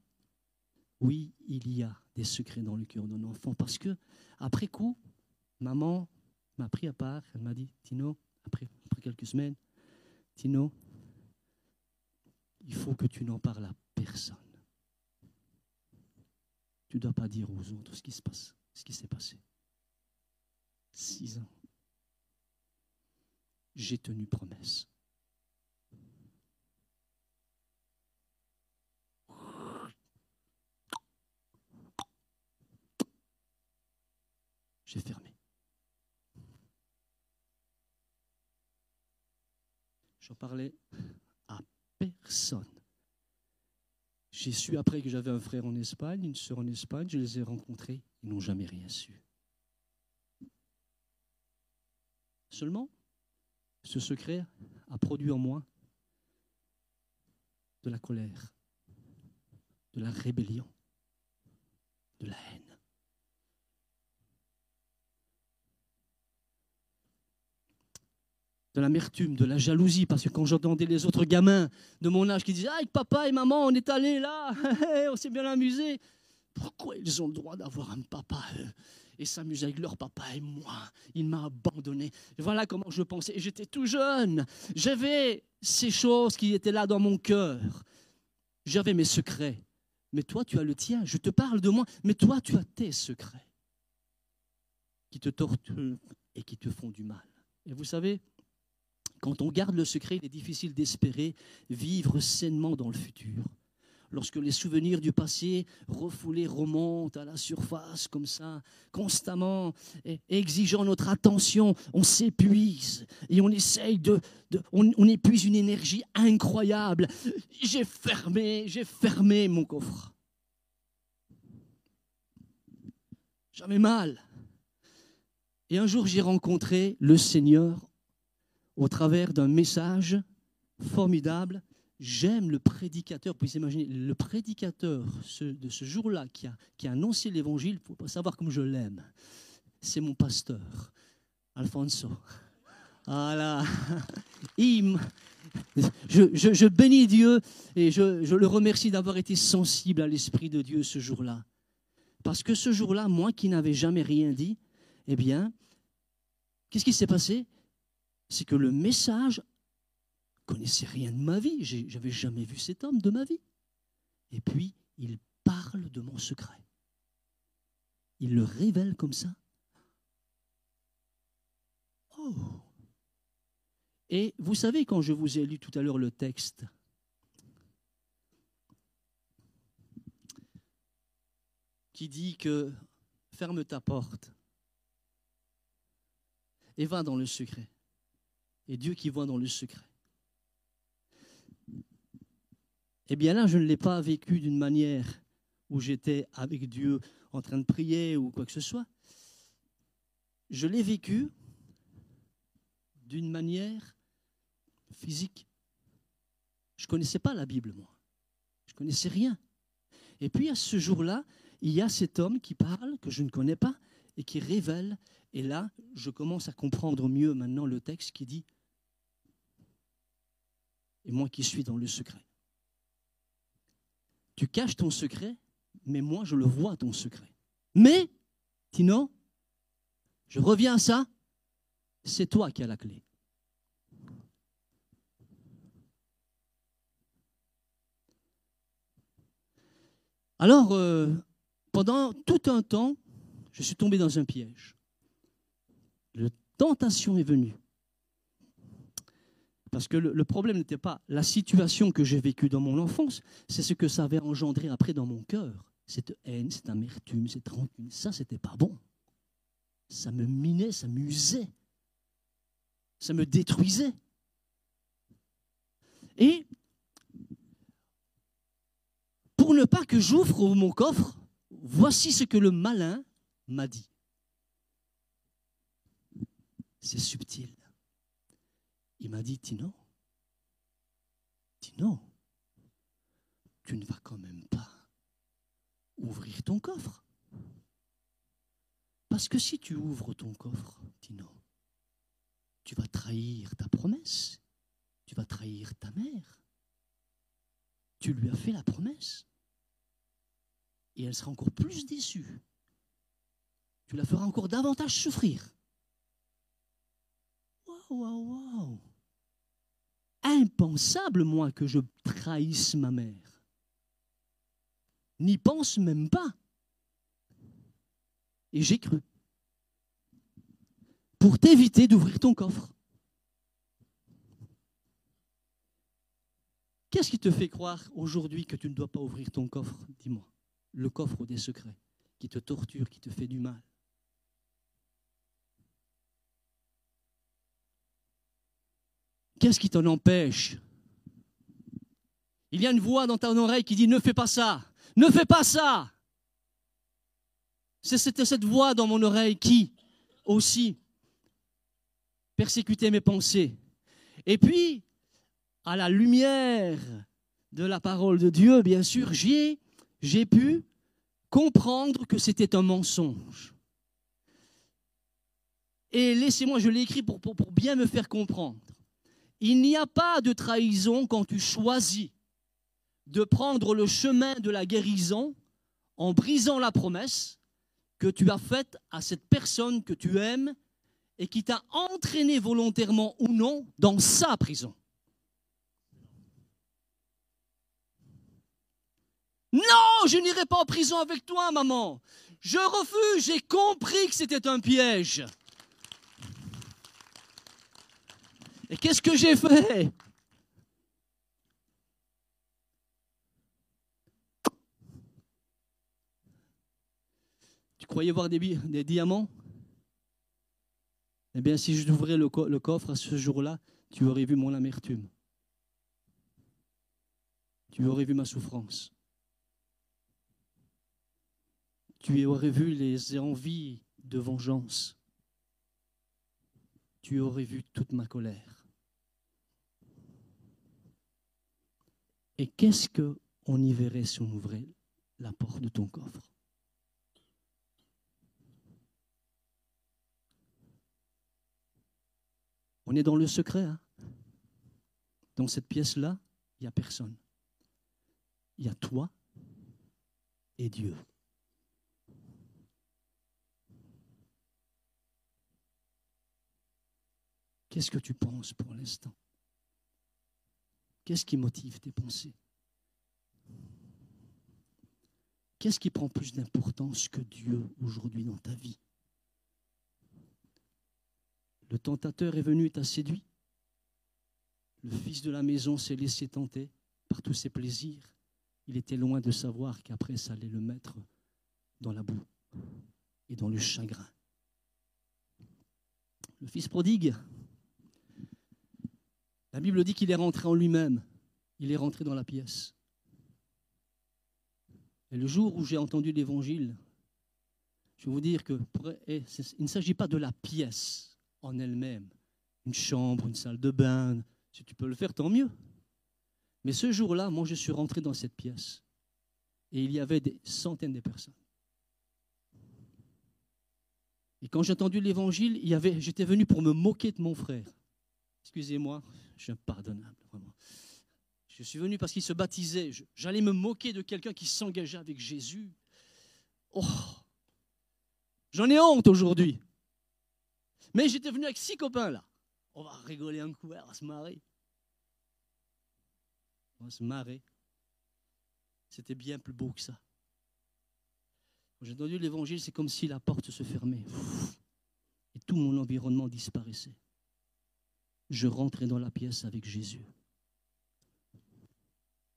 oui, il y a des secrets dans le cœur d'un enfant. Parce que, après coup, maman m'a pris à part. Elle m'a dit Tino, après, après quelques semaines, Tino, il faut que tu n'en parles à personne. Tu ne dois pas dire aux autres ce qui se passe, ce qui s'est passé. Six ans. J'ai tenu promesse. j'ai fermé. Je parlais à personne. J'ai su après que j'avais un frère en Espagne, une sœur en Espagne, je les ai rencontrés, ils n'ont jamais rien su. Seulement, ce secret a produit en moi de la colère, de la rébellion, de la haine. De l'amertume, de la jalousie, parce que quand j'entendais les autres gamins de mon âge qui disaient Ah, papa et maman, on est allés là, on s'est bien amusé. Pourquoi ils ont le droit d'avoir un papa et s'amuser avec leur papa et moi? Il m'a abandonné. Voilà comment je pensais. J'étais tout jeune. J'avais ces choses qui étaient là dans mon cœur. J'avais mes secrets. Mais toi, tu as le tien. Je te parle de moi. Mais toi, tu as tes secrets qui te torturent et qui te font du mal. Et vous savez, quand on garde le secret, il est difficile d'espérer vivre sainement dans le futur. Lorsque les souvenirs du passé refoulés remontent à la surface comme ça, constamment, exigeant notre attention, on s'épuise et on essaye de, on épuise une énergie incroyable. J'ai fermé, j'ai fermé mon coffre. J'avais mal. Et un jour, j'ai rencontré le Seigneur au travers d'un message formidable. J'aime le prédicateur, vous pouvez imaginer, le prédicateur de ce jour-là qui a, qui a annoncé l'évangile, il faut pas savoir comme je l'aime. C'est mon pasteur, Alfonso. Voilà. Il, je, bénis Dieu et je le remercie d'avoir été sensible à l'Esprit de Dieu ce jour-là. Parce que ce jour-là, moi qui n'avais jamais rien dit, eh bien, qu'est-ce qui s'est passé? C'est que le message connaissait rien de ma vie. J'avais jamais vu cet homme de ma vie. Et puis, il parle de mon secret. Il le révèle comme ça. Oh Et vous savez, quand je vous ai lu tout à l'heure le texte, qui dit que ferme ta porte et va dans le secret et Dieu qui voit dans le secret. Eh bien là, je ne l'ai pas vécu d'une manière où j'étais avec Dieu en train de prier ou quoi que ce soit. Je l'ai vécu d'une manière physique. Je ne connaissais pas la Bible, moi. Je ne connaissais rien. Et puis à ce jour-là, il y a cet homme qui parle, que je ne connais pas, et qui révèle. Et là, je commence à comprendre mieux maintenant le texte qui dit Et moi qui suis dans le secret. Tu caches ton secret, mais moi je le vois ton secret. Mais, Tino, je reviens à ça, c'est toi qui as la clé. Alors, euh, pendant tout un temps, je suis tombé dans un piège. La tentation est venue. Parce que le, problème n'était pas la situation que j'ai vécue dans mon enfance, c'est ce que ça avait engendré après dans mon cœur. Cette haine, cette amertume, cette rancune. Ça, c'était pas bon. Ça me minait, ça m'usait. Ça me détruisait. Et pour ne pas que j'ouvre mon coffre, voici ce que le malin m'a dit. C'est subtil. Il m'a dit, Tino, Tino, tu ne vas quand même pas ouvrir ton coffre. Parce que si tu ouvres ton coffre, Tino, tu vas trahir ta promesse, tu vas trahir ta mère. Tu lui as fait la promesse. Et elle sera encore plus déçue tu la feras encore davantage souffrir. Waouh, waouh, waouh. Impensable, moi, que je trahisse ma mère. N'y pense même pas. Et j'ai cru. Pour t'éviter d'ouvrir ton coffre. Qu'est-ce qui te fait croire aujourd'hui que tu ne dois pas ouvrir ton coffre? Dis-moi. Le coffre des secrets qui te torture, qui te fait du mal. Qu'est-ce qui t'en empêche? Il y a une voix dans ton oreille qui dit ne fais pas ça, ne fais pas ça. C'était cette voix dans mon oreille qui aussi persécutait mes pensées. Et puis, à la lumière de la parole de Dieu, bien sûr, j'ai, pu comprendre que c'était un mensonge. Et laissez-moi, je l'ai écrit pour bien me faire comprendre. Il n'y a pas de trahison quand tu choisis de prendre le chemin de la guérison en brisant la promesse que tu as faite à cette personne que tu aimes et qui t'a entraîné volontairement ou non dans sa prison. Non, je n'irai pas en prison avec toi, maman. Je refuse, j'ai compris que c'était un piège. Et qu'est-ce que j'ai fait? Tu croyais voir des, diamants? Eh bien, si je le, le coffre à ce jour-là, tu aurais vu mon amertume. Tu aurais vu ma souffrance. Tu aurais vu les envies de vengeance. Tu aurais vu toute ma colère. Et qu'est-ce qu'on y verrait si on ouvrait la porte de ton coffre? On est dans le secret. Hein dans cette pièce-là, il n'y a personne. Il y a toi et Dieu. Qu'est-ce que tu penses pour l'instant? Qu'est-ce qui motive tes pensées? Qu'est-ce qui prend plus d'importance que Dieu aujourd'hui dans ta vie? Le tentateur est venu et t'a séduit. Le fils de la maison s'est laissé tenter par tous ses plaisirs. Il était loin de savoir qu'après ça allait le mettre dans la boue et dans le chagrin. Le fils prodigue la Bible dit qu'il est rentré en lui-même. Il est rentré dans la pièce. Et le jour où j'ai entendu l'évangile, je vais vous dire que il ne s'agit pas de la pièce en elle-même, une chambre, une salle de bain. Si tu peux le faire, tant mieux. Mais ce jour-là, moi, je suis rentré dans cette pièce et il y avait des centaines de personnes. Et quand j'ai entendu l'évangile, j'étais venu pour me moquer de mon frère. Excusez-moi, je suis impardonnable, vraiment. Je suis venu parce qu'il se baptisait. J'allais me moquer de quelqu'un qui s'engageait avec Jésus. Oh J'en ai honte aujourd'hui. Mais j'étais venu avec six copains là. On va rigoler un coup, on va se marrer. On va se marrer. C'était bien plus beau que ça. J'ai entendu l'évangile, c'est comme si la porte se fermait. Et tout mon environnement disparaissait je rentrais dans la pièce avec Jésus.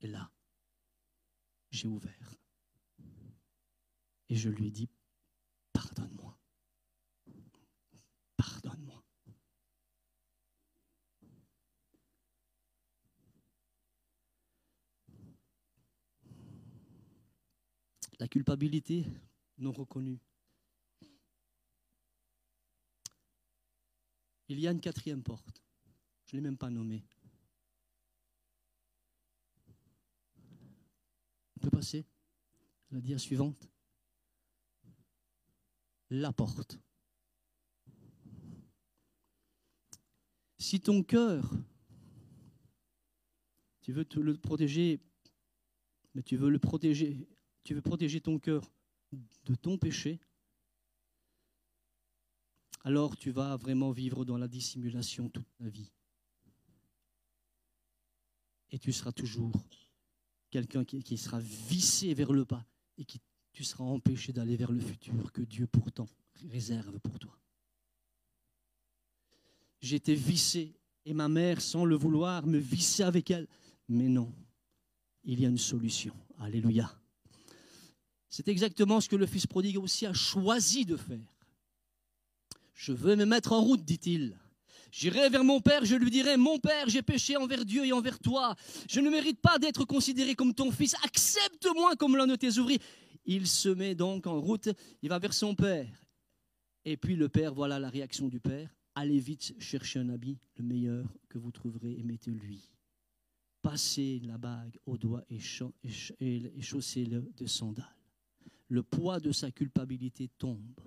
Et là, j'ai ouvert. Et je lui ai dit, pardonne-moi. Pardonne-moi. La culpabilité non reconnue. Il y a une quatrième porte. Je ne l'ai même pas nommé. On peut passer à la dia suivante. La porte. Si ton cœur, tu veux te le protéger, mais tu veux le protéger, tu veux protéger ton cœur de ton péché, alors tu vas vraiment vivre dans la dissimulation toute ta vie et tu seras toujours quelqu'un qui, sera vissé vers le bas et qui tu seras empêché d'aller vers le futur que Dieu pourtant réserve pour toi. J'étais vissé et ma mère, sans le vouloir, me vissait avec elle. Mais non, il y a une solution. Alléluia. C'est exactement ce que le fils prodigue aussi a choisi de faire. Je veux me mettre en route, dit-il. J'irai vers mon Père, je lui dirai, mon Père, j'ai péché envers Dieu et envers toi. Je ne mérite pas d'être considéré comme ton fils. Accepte-moi comme l'un de tes ouvriers. Il se met donc en route, il va vers son Père. Et puis le Père, voilà la réaction du Père. Allez vite chercher un habit, le meilleur que vous trouverez, et mettez-lui. Passez la bague au doigt et, chaussez-le de sandales. Le poids de sa culpabilité tombe.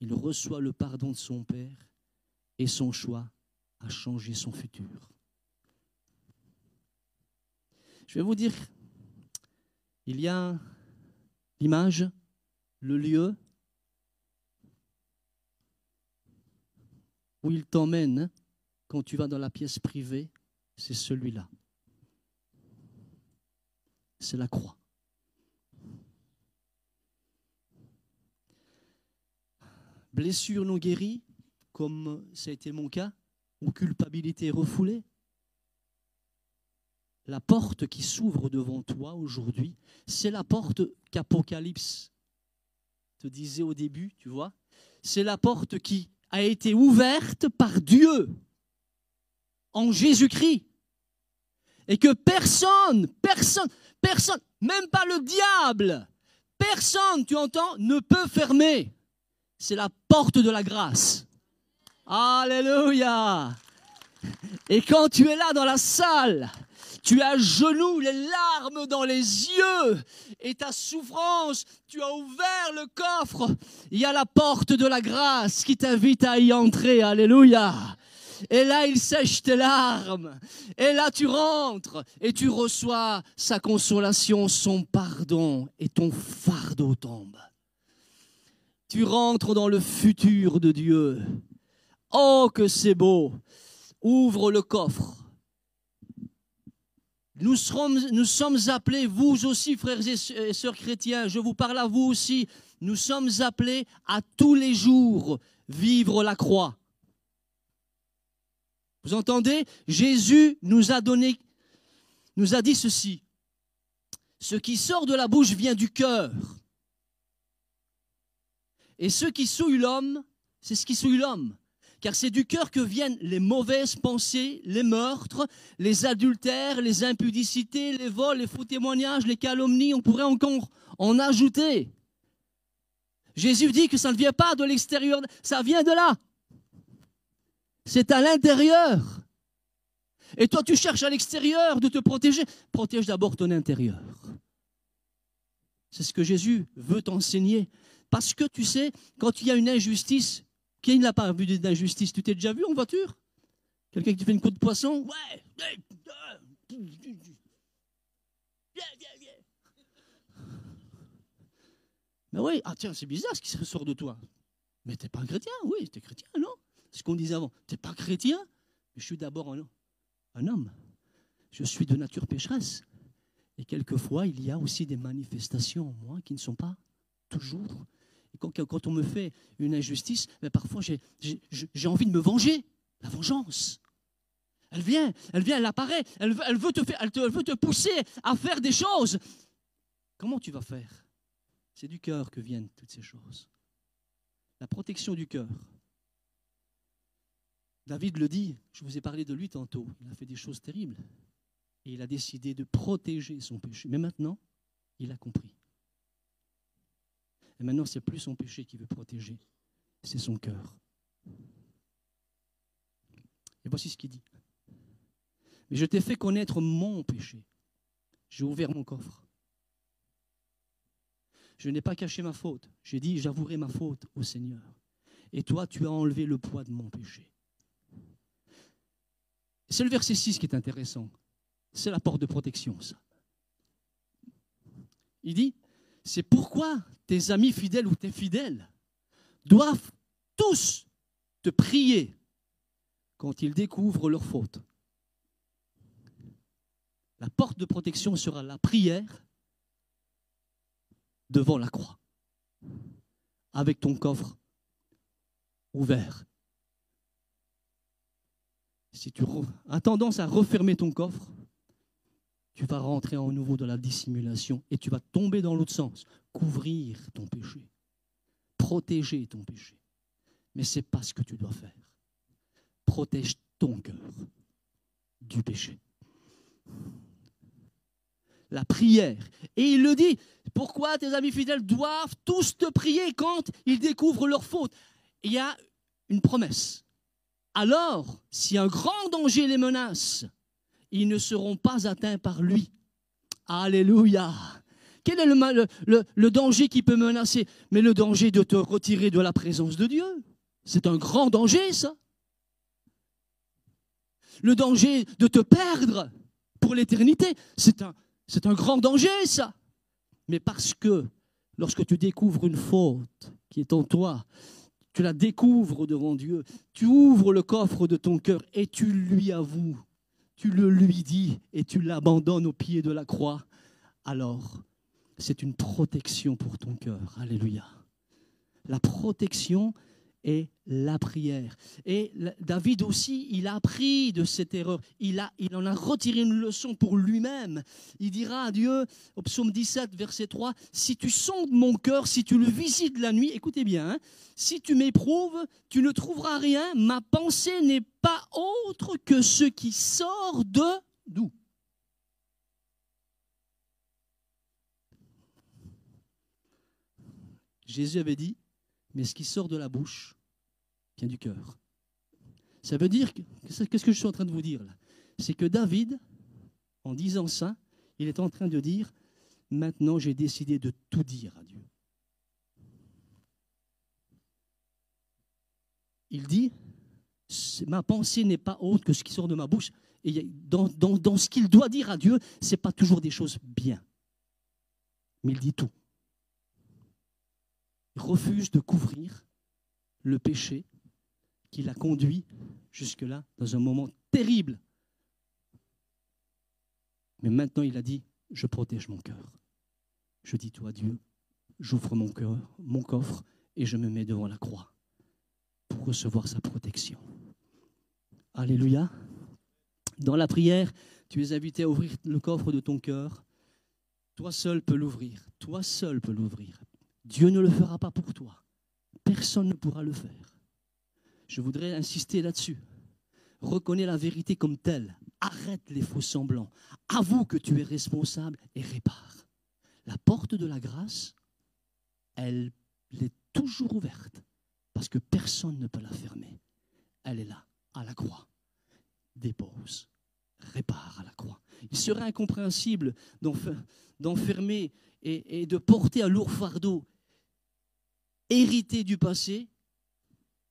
Il reçoit le pardon de son Père et son choix à changer son futur. Je vais vous dire, il y a l'image, le lieu où il t'emmène quand tu vas dans la pièce privée, c'est celui-là. C'est la croix. Blessure non guérie, comme ça a été mon cas, ou culpabilité refoulée, la porte qui s'ouvre devant toi aujourd'hui, c'est la porte qu'Apocalypse te disait au début, tu vois. C'est la porte qui a été ouverte par Dieu en Jésus-Christ. Et que personne, personne, personne, même pas le diable, personne, tu entends, ne peut fermer. C'est la porte de la grâce. Alléluia. Et quand tu es là dans la salle, tu as genoux, les larmes dans les yeux, et ta souffrance, tu as ouvert le coffre. Il y a la porte de la grâce qui t'invite à y entrer. Alléluia. Et là, il sèche tes larmes. Et là, tu rentres et tu reçois sa consolation, son pardon, et ton fardeau tombe. Tu rentres dans le futur de Dieu. Oh, que c'est beau. Ouvre le coffre. Nous, sommes appelés, vous aussi, frères et sœurs chrétiens, je vous parle à vous aussi, nous sommes appelés à tous les jours vivre la croix. Vous entendez? Jésus nous a donné, nous a dit ceci. Ce qui sort de la bouche vient du cœur. Et ce qui souille l'homme, c'est ce qui souille l'homme car c'est du cœur que viennent les mauvaises pensées, les meurtres, les adultères, les impudicités, les vols, les faux témoignages, les calomnies, on pourrait encore en ajouter. Jésus dit que ça ne vient pas de l'extérieur, ça vient de là. C'est à l'intérieur. Et toi, tu cherches à l'extérieur de te protéger. Protège d'abord ton intérieur. C'est ce que Jésus veut t'enseigner. Parce que tu sais, quand il y a une injustice, qui n'a pas vu d'injustice Tu t'es déjà vu en voiture? Quelqu'un qui te fait une côte de poisson? Ouais Mais oui, ah tiens, c'est bizarre ce qui ressort de toi. Mais t'es pas un chrétien, oui, t'es chrétien, non? C'est ce qu'on disait avant. T'es pas chrétien, je suis d'abord un homme. Je suis de nature pécheresse. Et quelquefois, il y a aussi des manifestations en moi qui ne sont pas toujours quand, on me fait une injustice, mais parfois j'ai envie de me venger. La vengeance. Elle vient, elle vient, elle apparaît, elle, veut te faire, elle, veut te pousser à faire des choses. Comment tu vas faire? C'est du cœur que viennent toutes ces choses. La protection du cœur. David le dit, je vous ai parlé de lui tantôt, il a fait des choses terribles. Et il a décidé de protéger son péché. Mais maintenant, il a compris. Et maintenant, c'est plus son péché qui veut protéger, c'est son cœur. Et voici ce qu'il dit. Mais je t'ai fait connaître mon péché. J'ai ouvert mon coffre. Je n'ai pas caché ma faute. J'ai dit, j'avouerai ma faute au Seigneur. Et toi, tu as enlevé le poids de mon péché. C'est le verset 6 qui est intéressant. C'est la porte de protection, ça. Il dit, c'est pourquoi tes amis fidèles ou tes fidèles doivent tous te prier quand ils découvrent leur faute. La porte de protection sera la prière devant la croix, avec ton coffre ouvert. Si tu as tendance à refermer ton coffre, tu vas rentrer en nouveau dans la dissimulation et tu vas tomber dans l'autre sens, couvrir ton péché, protéger ton péché. Mais ce n'est pas ce que tu dois faire. protège ton cœur du péché. La prière. Et il le dit, pourquoi tes amis fidèles doivent tous te prier quand ils découvrent leur faute? Il y a une promesse. Alors, si un grand danger les menace, ils ne seront pas atteints par lui. Alléluia. Quel est le, danger qui peut menacer? Mais le danger de te retirer de la présence de Dieu. C'est un grand danger, ça. Le danger de te perdre pour l'éternité, c'est un, c'est un grand danger, ça. Mais parce que lorsque tu découvres une faute qui est en toi, tu la découvres devant Dieu, tu ouvres le coffre de ton cœur et tu lui avoues, tu le lui dis et tu l'abandonnes au pied de la croix, alors c'est une protection pour ton cœur. Alléluia. La protection et la prière. Et David aussi, il a appris de cette erreur. Il, a, il en a retiré une leçon pour lui-même. Il dira à Dieu, au psaume 17, verset 3, Si tu sondes mon cœur, si tu le visites la nuit, écoutez bien, hein, si tu m'éprouves, tu ne trouveras rien. Ma pensée n'est pas autre que ce qui sort de d'où Jésus avait dit, mais ce qui sort de la bouche vient du cœur. Ça veut dire, qu'est-ce que je suis en train de vous dire là? C'est que David, en disant ça, il est en train de dire, maintenant j'ai décidé de tout dire à Dieu. Il dit, ma pensée n'est pas autre que ce qui sort de ma bouche. Et dans, dans ce qu'il doit dire à Dieu, ce n'est pas toujours des choses bien. Mais il dit tout refuse de couvrir le péché qui l'a conduit jusque-là dans un moment terrible. Mais maintenant, il a dit, je protège mon cœur. Je dis toi, Dieu, j'ouvre mon cœur, mon coffre, et je me mets devant la croix pour recevoir sa protection. Alléluia. Dans la prière, tu es invité à ouvrir le coffre de ton cœur. Toi seul peux l'ouvrir. Toi seul peux l'ouvrir. Dieu ne le fera pas pour toi. Personne ne pourra le faire. Je voudrais insister là-dessus. Reconnais la vérité comme telle. Arrête les faux semblants. Avoue que tu es responsable et répare. La porte de la grâce, elle est toujours ouverte parce que personne ne peut la fermer. Elle est là, à la croix. Dépose, répare à la croix. Il serait incompréhensible d'enfermer et, et de porter un lourd fardeau hérité du passé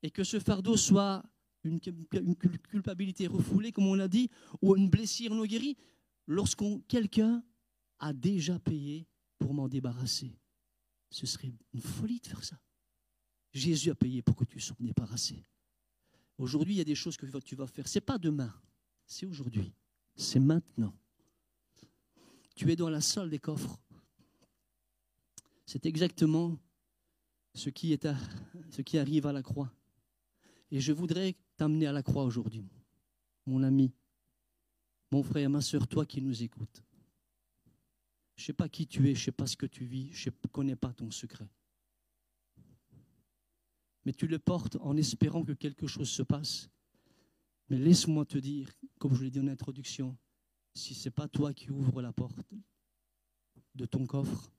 et que ce fardeau soit une, culpabilité refoulée, comme on l'a dit, ou une blessure non guérie, lorsqu'on quelqu'un a déjà payé pour m'en débarrasser. Ce serait une folie de faire ça. Jésus a payé pour que tu sois débarrassé. Aujourd'hui, il y a des choses que tu vas faire. Ce n'est pas demain, c'est aujourd'hui. C'est maintenant. Tu es dans la salle des coffres. C'est exactement ce qui, arrive à la croix. Et je voudrais t'amener à la croix aujourd'hui, mon ami, mon frère, ma soeur, toi qui nous écoutes. Je ne sais pas qui tu es, je ne sais pas ce que tu vis, je ne connais pas ton secret. Mais tu le portes en espérant que quelque chose se passe. Mais laisse-moi te dire, comme je l'ai dit en introduction, si ce n'est pas toi qui ouvres la porte de ton coffre,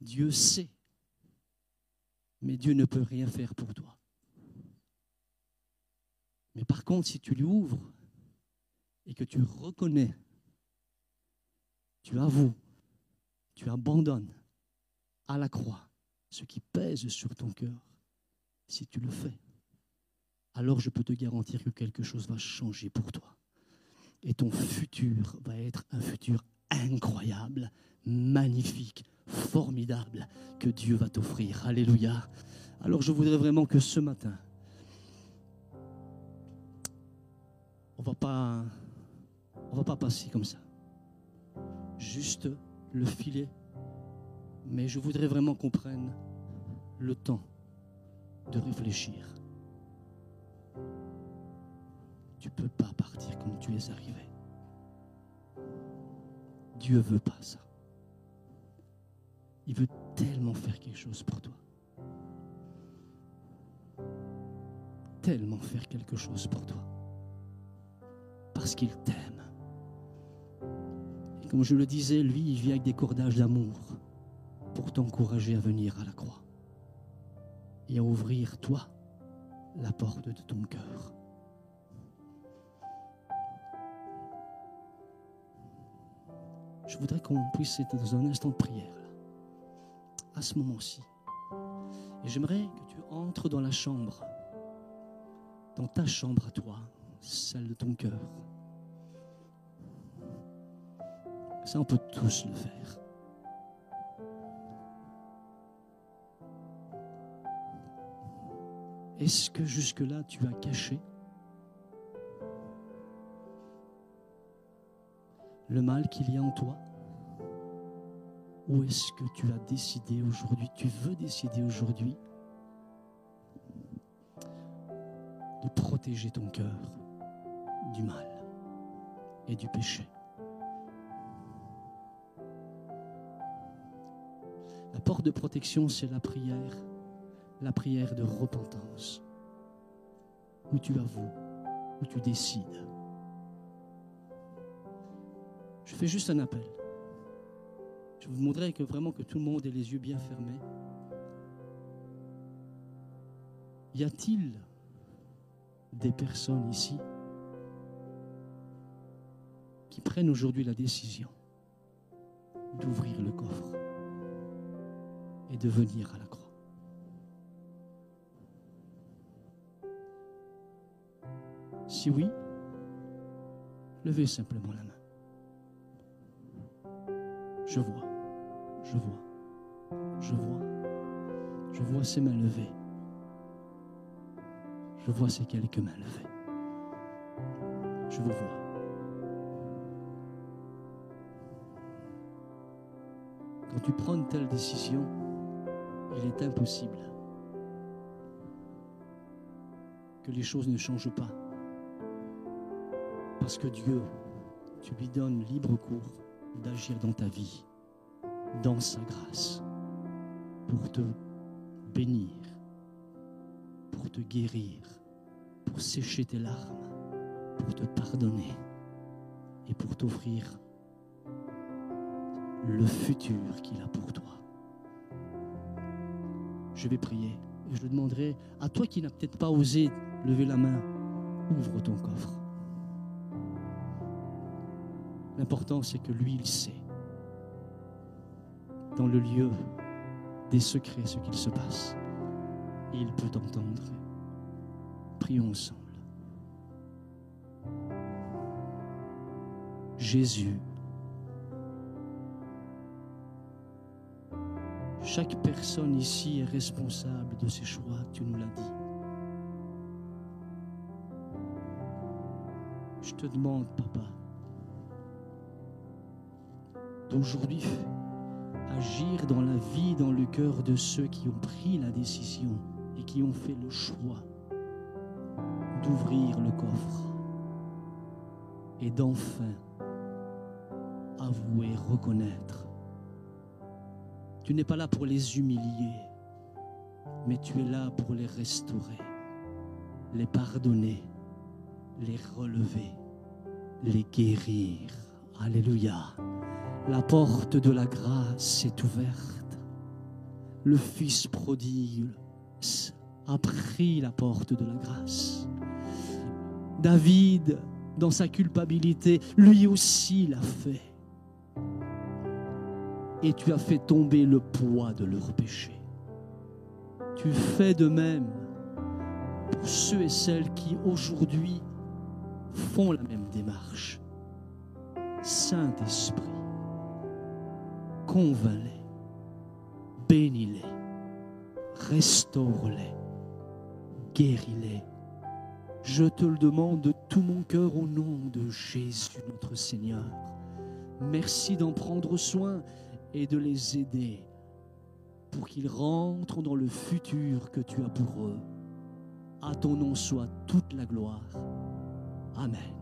Dieu sait mais Dieu ne peut rien faire pour toi. Mais par contre, si tu lui ouvres et que tu reconnais, tu avoues, tu abandonnes à la croix ce qui pèse sur ton cœur, si tu le fais, alors je peux te garantir que quelque chose va changer pour toi. Et ton futur va être un futur incroyable, magnifique, formidable que Dieu va t'offrir. Alléluia. Alors je voudrais vraiment que ce matin, on va pas, on va pas passer comme ça. Juste le filet. Mais je voudrais vraiment qu'on prenne le temps de réfléchir. Tu peux pas partir comme tu es arrivé. Dieu veut pas ça. Il veut tellement faire quelque chose pour toi. tellement faire quelque chose pour toi. Parce qu'il t'aime. Et comme je le disais, lui, il vient avec des cordages d'amour pour t'encourager à venir à la croix et à ouvrir, toi, la porte de ton cœur. Je voudrais qu'on puisse être dans un instant de prière, à ce moment-ci. Et j'aimerais que tu entres dans la chambre, dans ta chambre à toi, celle de ton cœur. Ça, on peut tous le faire. Est-ce que jusque-là, tu as caché le mal qu'il y a en toi Ou est-ce que tu as décidé aujourd'hui, tu veux décider aujourd'hui de protéger ton cœur du mal et du péché? La porte de protection, c'est la prière, la prière de repentance, où tu avoues, où tu décides. Je fais juste un appel. Je vous voudrais que vraiment que tout le monde ait les yeux bien fermés. Y a-t-il des personnes ici qui prennent aujourd'hui la décision d'ouvrir le coffre et de venir à la croix? Si oui, levez simplement la main. Je vois, je vois, je vois, je vois ces mains levées. Je vois ces quelques mains levées. Je vous vois. Quand tu prends une telle décision, il est impossible que les choses ne changent pas. Parce que Dieu, tu lui donnes libre cours d'agir dans ta vie, dans sa grâce, pour te bénir, pour te guérir, pour sécher tes larmes, pour te pardonner et pour t'offrir le futur qu'il a pour toi. Je vais prier et je demanderai à toi qui n'as peut-être pas osé lever la main, ouvre ton coffre. L'important, c'est que lui, il sait, dans le lieu des secrets, ce qu'il se passe. Et il peut t'entendre. Prions ensemble. Jésus, chaque personne ici est responsable de ses choix, tu nous l'as dit. Je te demande, papa, d'aujourd'hui agir dans la vie, dans le cœur de ceux qui ont pris la décision et qui ont fait le choix d'ouvrir le coffre et d'enfin avouer, reconnaître. Tu n'es pas là pour les humilier, mais tu es là pour les restaurer, les pardonner, les relever, les guérir. Alléluia. La porte de la grâce est ouverte. Le Fils prodigue a pris la porte de la grâce. David, dans sa culpabilité, lui aussi l'a fait. Et tu as fait tomber le poids de leurs péchés. Tu fais de même pour ceux et celles qui aujourd'hui font la même démarche. Saint-Esprit, convainc-les, bénis-les, restaure-les, guéris-les. Je te le demande de tout mon cœur au nom de Jésus notre Seigneur. Merci d'en prendre soin et de les aider pour qu'ils rentrent dans le futur que tu as pour eux. À ton nom soit toute la gloire. Amen.